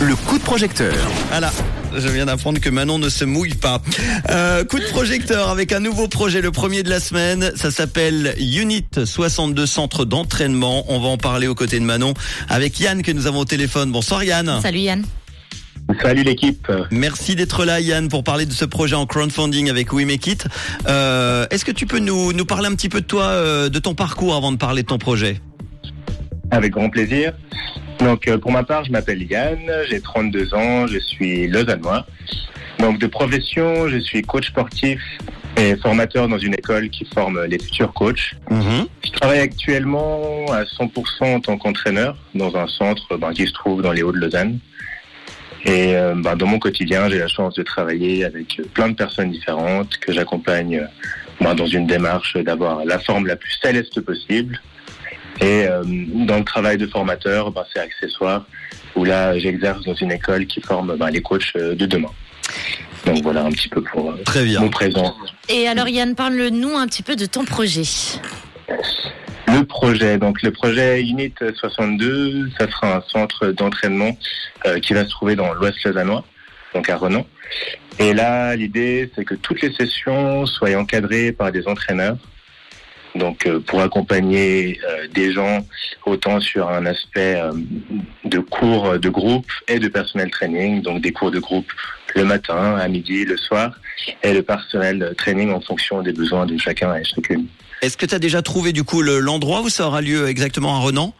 le coup de projecteur. Voilà. Je viens d'apprendre que Manon ne se mouille pas. Euh, coup de projecteur avec un nouveau projet, le premier de la semaine. Ça s'appelle Unit 62 Centre d'entraînement. On va en parler aux côtés de Manon avec Yann que nous avons au téléphone. Bonsoir Yann. Salut Yann. Salut l'équipe. Merci d'être là Yann pour parler de ce projet en crowdfunding avec We Make It. Euh, Est-ce que tu peux nous, nous parler un petit peu de toi, euh, de ton parcours avant de parler de ton projet? Avec grand plaisir. Donc euh, pour ma part, je m'appelle Yann, j'ai 32 ans, je suis lausannois. Donc de profession, je suis coach sportif et formateur dans une école qui forme les futurs coachs. Mhm. Je travaille actuellement à 100% en tant qu'entraîneur dans un centre ben, qui se trouve dans les Hauts de Lausanne. Et euh, ben, dans mon quotidien, j'ai la chance de travailler avec plein de personnes différentes que j'accompagne ben, dans une démarche d'avoir la forme la plus céleste possible. Et euh, dans le travail de formateur, ben, c'est accessoire où là, j'exerce dans une école qui forme ben, les coachs euh, de demain. Donc voilà un petit peu pour euh, Très bien. mon présent. Et alors Yann, parle-nous un petit peu de ton projet. Le projet, donc le projet Unit 62, ça sera un centre d'entraînement euh, qui va se trouver dans l'Ouest lausannois, donc à Renan. Et là, l'idée, c'est que toutes les sessions soient encadrées par des entraîneurs, donc euh, pour accompagner euh, des gens autant sur un aspect euh, de cours de groupe et de personnel training, donc des cours de groupe le matin, à midi, le soir, et le personnel training en fonction des besoins de chacun et chacune. Est-ce que tu as déjà trouvé du coup le- l'endroit où ça aura lieu exactement à Renan?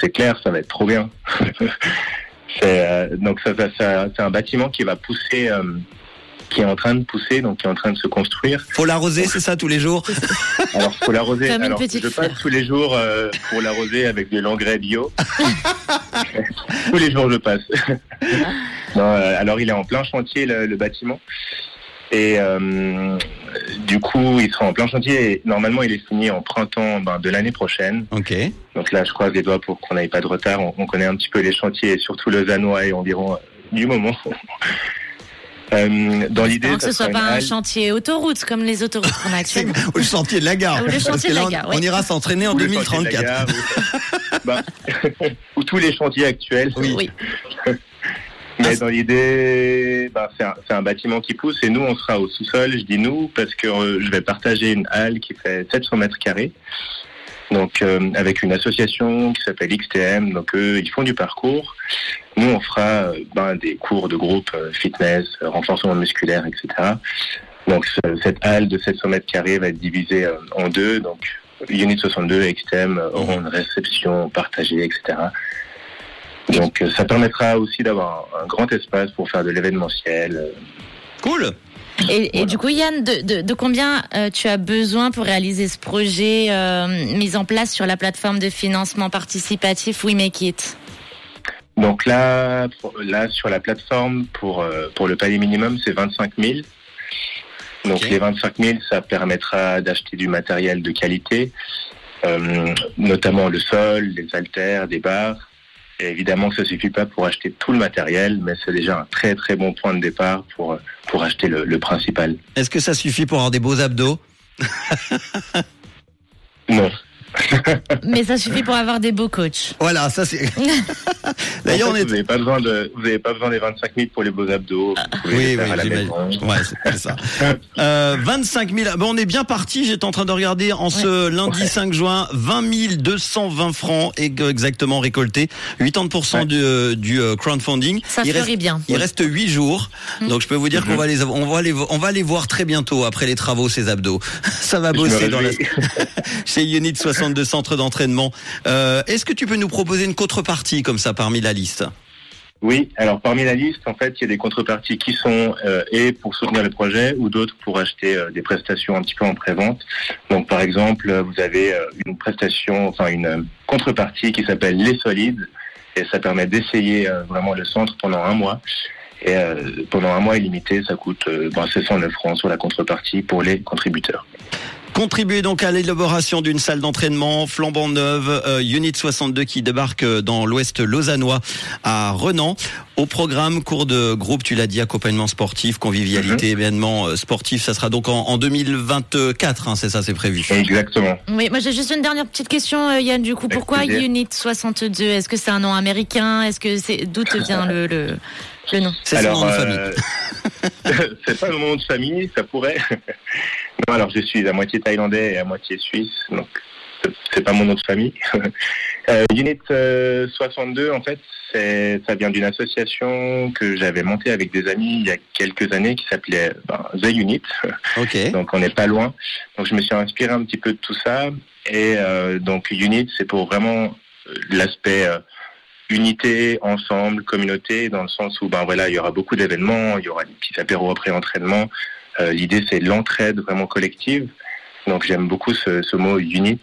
C'est clair, ça va être trop bien. c'est, euh, donc ça, ça- ça- c'est un bâtiment qui va pousser, euh, qui est en train de pousser, donc qui est en train de se construire. Faut l'arroser, c'est ça tous les jours Alors faut l'arroser. Alors petite je passe fleur. tous les jours euh, pour l'arroser avec de l'engrais bio. tous les jours je passe. non, euh, alors il est en plein chantier le, le bâtiment. Et euh, du coup, il sera en plein chantier. Et normalement, il est fini en printemps ben, de l'année prochaine. Ok. Donc là, je croise les doigts pour qu'on n'ait pas de retard. On, on connaît un petit peu les chantiers, surtout le Zanois et environ euh, du moment. Euh, dans l'idée, que ce soit pas un halle. chantier autoroute comme les autoroutes qu'on a actuellement. Ou le chantier de la gare. Ou le chantier Parce que de la là, on- gare, on, oui. ira s'entraîner en ou le chantier de la 2034. gare, ou- bah, ou tous les chantiers actuels. Oui. Oui. Mais dans l'idée, bah, c'est un, c'est un bâtiment qui pousse et nous, on sera au sous-sol. Je dis nous parce que euh, je vais partager une halle qui fait 700 mètres carrés. Donc, euh, avec une association qui s'appelle XTM. Donc, eux, ils font du parcours. Nous, on fera euh, ben, des cours de groupe euh, fitness, euh, renforcement musculaire, etc. Donc, ce- cette halle de 700 mètres carrés va être divisée euh, en deux. Donc, Unit 62 et XTM euh, auront une réception partagée, etc. Donc, euh, ça permettra aussi d'avoir un, un grand espace pour faire de l'événementiel. euh, Cool. Et, et Voilà. du coup, Yann, de, de- de combien euh, tu as besoin pour réaliser ce projet euh, mis en place sur la plateforme de financement participatif We Make It Donc là, pour- là sur la plateforme, pour, euh, pour le palier minimum, c'est 25 000. Donc les 25 000, ça permettra d'acheter du matériel de qualité, euh, notamment le sol, les haltères, des barres. Et évidemment que ça suffit pas pour acheter tout le matériel, mais c'est déjà un très très bon point de départ pour, pour acheter le, le principal. Est-ce que ça suffit pour avoir des beaux abdos? Non. Mais ça suffit pour avoir des beaux coachs. Voilà, ça c'est. En D'ailleurs, on fait, est. Vous n'avez pas besoin de, vous avez pas besoin des 25 000 pour les beaux abdos. Vous pouvez Oui, oui, j'imagine. Ouais, c'est ça. Euh, 25 000. Bon, on est bien parti. J'étais en train de regarder en ce lundi Ouais. 5 juin, 20 220 francs exactement récoltés, 80% Ouais. du, euh, du euh, crowdfunding. Ça il fleurit reste, bien. il reste 8 jours, donc je peux vous dire qu'on va les, on va les, on va les voir très bientôt après les travaux ces abdos. Ça va bosser dans la, réjouis. chez Unit 62 centres d'entraînement. Euh, Est-ce que tu peux nous proposer une contrepartie comme ça parmi la liste? Oui, alors parmi la liste, en fait, il y a des contreparties qui sont euh, et pour soutenir le projet ou d'autres pour acheter euh, des prestations un petit peu en pré-vente. Donc par exemple, vous avez une prestation, enfin une contrepartie qui s'appelle les solides et ça permet d'essayer vraiment le centre pendant un mois. Et pendant un mois illimité, ça coûte ben, 609 francs sur la contrepartie pour les contributeurs. Contribuez donc à l'élaboration d'une salle d'entraînement flambant neuve, euh, Unit 62 qui débarque dans l'ouest lausannois à Renan. Au programme, cours de groupe, tu l'as dit, accompagnement sportif, convivialité, Mhm. événement euh, sportif, ça sera donc en, en 2024, hein, c'est ça, c'est prévu. Exactement. Oui, moi j'ai juste une dernière petite question, euh, Yann. Du coup, Avec pourquoi plaisir. Unit 62 Est-ce que c'est un nom américain? Est-ce que c'est d'où te vient le, le, le nom? C'est son nom de famille. euh, c'est pas mon nom de famille, ça pourrait. non, alors je suis à moitié thaïlandais et à moitié suisse, donc c'est- pas mon nom de famille. Euh, Unit euh, 62, en fait, ça vient d'une association que j'avais montée avec des amis il y a quelques années qui s'appelait ben, The Unit. Ok. donc on n'est pas loin. Donc je me suis inspiré un petit peu de tout ça. Et euh, donc Unit, c'est pour vraiment euh, l'aspect euh, unité, ensemble, communauté, dans le sens où ben il y aura beaucoup d'événements, il y aura des petits apéros après entraînement. Euh, L'idée c'est l'entraide vraiment collective. Donc j'aime beaucoup ce, ce mot unit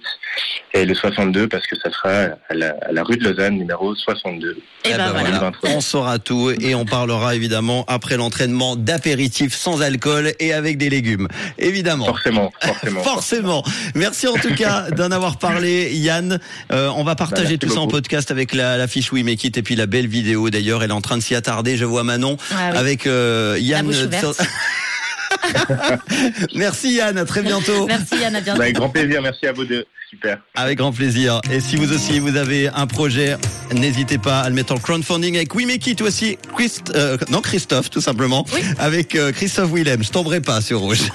et le 62 parce que ça sera à la, à la rue de Lausanne numéro 62. Et Eh ben voilà. voilà, 23. on saura tout et on parlera évidemment après l'entraînement d'apéritifs sans alcool et avec des légumes, évidemment. Forcément, forcément. Forcément. Merci en tout cas d'en avoir parlé, Yann. Euh, on va partager Bah, tout ça en podcast avec la, la fiche We Make It et puis la belle vidéo d'ailleurs. Elle est en train de s'y attarder. Je vois Manon Ah oui. avec euh, Yann. Merci Yann, à très bientôt. Merci Yann, à bientôt. Avec grand plaisir, merci à vous deux. Super. Avec grand plaisir. Et si vous aussi vous avez un projet, n'hésitez pas à le mettre en crowdfunding avec We Make It aussi. Christ, euh, non Christophe tout simplement. Oui. Avec euh, Christophe Willem. Je tomberai pas sur rouge.